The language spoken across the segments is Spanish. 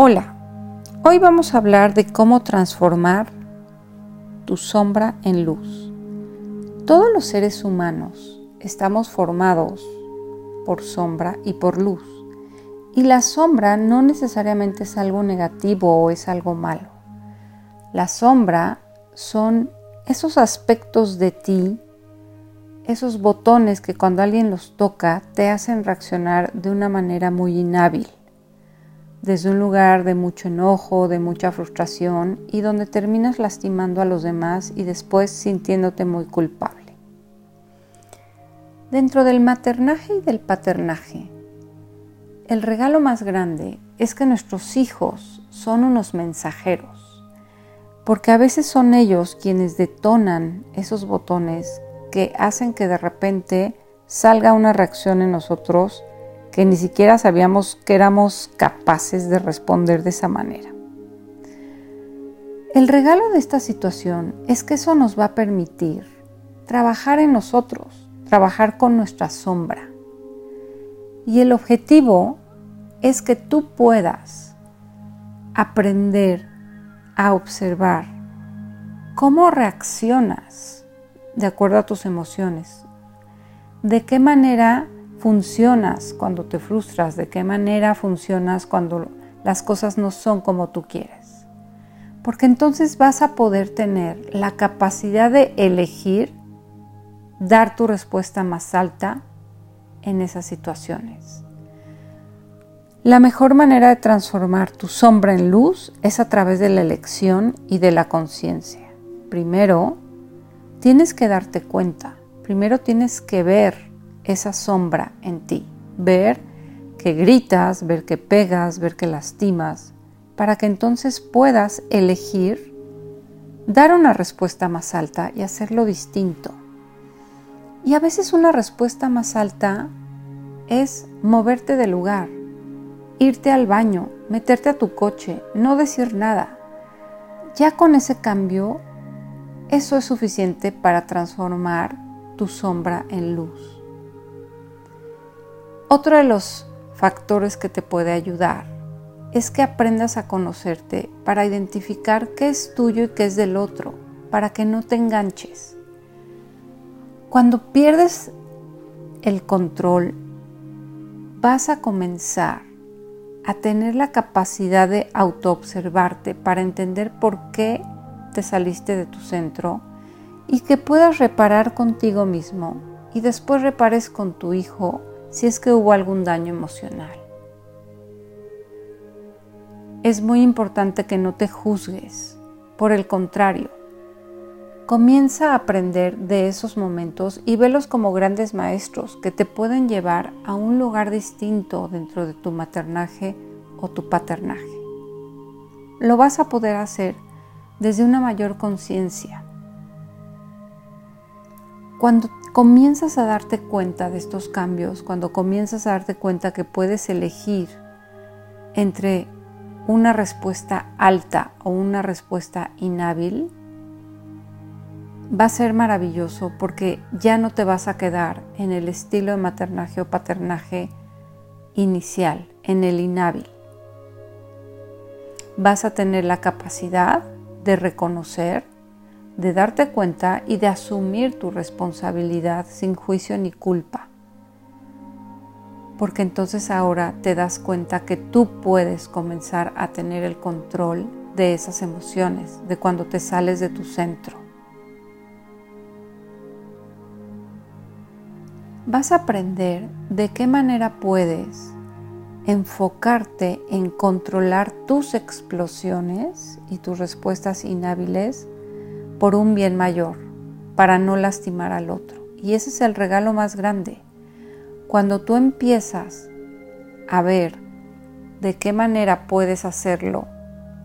Hola, hoy vamos a hablar de cómo transformar tu sombra en luz. Todos los seres humanos estamos formados por sombra y por luz. Y la sombra no necesariamente es algo negativo o es algo malo. La sombra son esos aspectos de ti, esos botones que cuando alguien los toca te hacen reaccionar de una manera muy inhábil desde un lugar de mucho enojo, de mucha frustración y donde terminas lastimando a los demás y después sintiéndote muy culpable. Dentro del maternaje y del paternaje, el regalo más grande es que nuestros hijos son unos mensajeros, porque a veces son ellos quienes detonan esos botones que hacen que de repente salga una reacción en nosotros que ni siquiera sabíamos que éramos capaces de responder de esa manera. El regalo de esta situación es que eso nos va a permitir trabajar en nosotros, trabajar con nuestra sombra. Y el objetivo es que tú puedas aprender a observar cómo reaccionas de acuerdo a tus emociones, de qué manera funcionas cuando te frustras, de qué manera funcionas cuando las cosas no son como tú quieres. Porque entonces vas a poder tener la capacidad de elegir dar tu respuesta más alta en esas situaciones. La mejor manera de transformar tu sombra en luz es a través de la elección y de la conciencia. Primero, tienes que darte cuenta, primero tienes que ver esa sombra en ti. Ver que gritas, ver que pegas, ver que lastimas, para que entonces puedas elegir dar una respuesta más alta y hacerlo distinto. Y a veces una respuesta más alta es moverte del lugar, irte al baño, meterte a tu coche, no decir nada. Ya con ese cambio, eso es suficiente para transformar tu sombra en luz. Otro de los factores que te puede ayudar es que aprendas a conocerte para identificar qué es tuyo y qué es del otro, para que no te enganches. Cuando pierdes el control, vas a comenzar a tener la capacidad de autoobservarte para entender por qué te saliste de tu centro y que puedas reparar contigo mismo y después repares con tu hijo si es que hubo algún daño emocional. Es muy importante que no te juzgues, por el contrario, comienza a aprender de esos momentos y velos como grandes maestros que te pueden llevar a un lugar distinto dentro de tu maternaje o tu paternaje. Lo vas a poder hacer desde una mayor conciencia. Cuando comienzas a darte cuenta de estos cambios, cuando comienzas a darte cuenta que puedes elegir entre una respuesta alta o una respuesta inhábil, va a ser maravilloso porque ya no te vas a quedar en el estilo de maternaje o paternaje inicial, en el inhábil. Vas a tener la capacidad de reconocer de darte cuenta y de asumir tu responsabilidad sin juicio ni culpa. Porque entonces ahora te das cuenta que tú puedes comenzar a tener el control de esas emociones, de cuando te sales de tu centro. Vas a aprender de qué manera puedes enfocarte en controlar tus explosiones y tus respuestas inhábiles por un bien mayor, para no lastimar al otro. Y ese es el regalo más grande. Cuando tú empiezas a ver de qué manera puedes hacerlo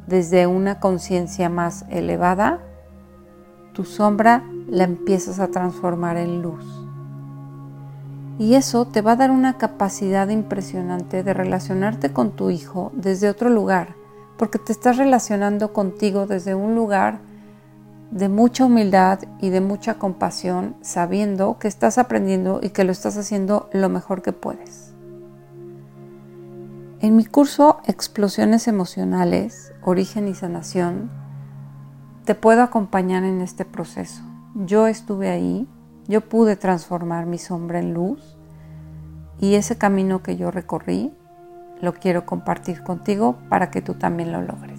desde una conciencia más elevada, tu sombra la empiezas a transformar en luz. Y eso te va a dar una capacidad impresionante de relacionarte con tu hijo desde otro lugar, porque te estás relacionando contigo desde un lugar de mucha humildad y de mucha compasión, sabiendo que estás aprendiendo y que lo estás haciendo lo mejor que puedes. En mi curso Explosiones Emocionales, Origen y Sanación, te puedo acompañar en este proceso. Yo estuve ahí, yo pude transformar mi sombra en luz y ese camino que yo recorrí lo quiero compartir contigo para que tú también lo logres.